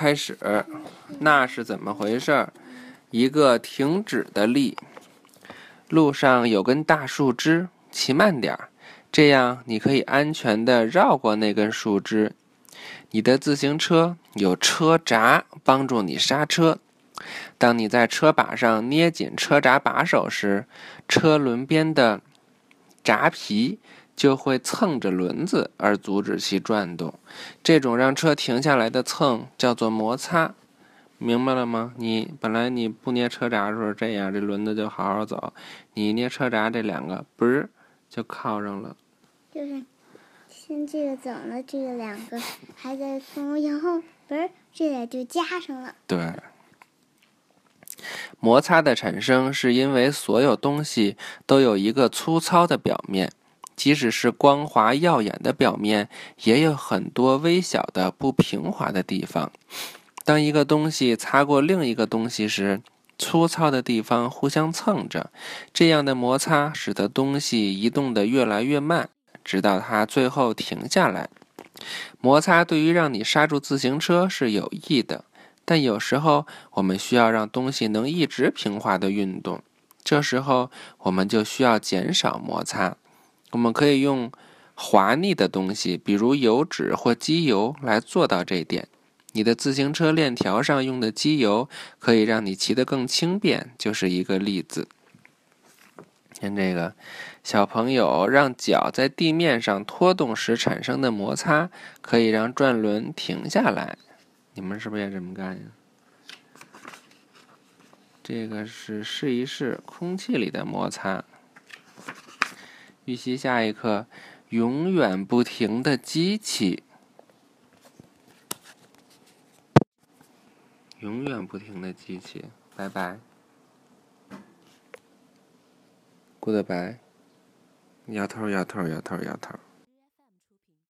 开始。那是怎么回事？一个停止的力。路上有根大树枝，骑慢点儿，这样你可以安全地绕过那根树枝。你的自行车有车闸帮助你刹车。当你在车把上捏紧车闸把手时，车轮边的闸皮就会蹭着轮子而阻止其转动。这种让车停下来的蹭叫做摩擦。明白了吗？你本来你不捏车闸的时候这样，这轮子就好好走。你捏车闸，这两个不是就靠上了。就是先这个走了，这个两个还在松，然后不是这俩就加上了。对，摩擦的产生是因为所有东西都有一个粗糙的表面，即使是光滑耀眼的表面，也有很多微小的不平滑的地方。当一个东西擦过另一个东西时，粗糙的地方互相蹭着，这样的摩擦使得东西移动得越来越慢，直到它最后停下来。摩擦对于让你刹住自行车是有益的，但有时候我们需要让东西能一直平滑地运动，这时候我们就需要减少摩擦。我们可以用滑腻的东西，比如油脂或机油，来做到这一点。你的自行车链条上用的机油可以让你骑得更轻便，就是一个例子。看这个，小朋友让脚在地面上拖动时产生的摩擦，可以让转轮停下来。你们是不是也这么干呀？这个是试一试空气里的摩擦。预习下一课，永远不停的机器。永远不停的机器，拜拜，Goodbye，摇头摇头摇头摇头。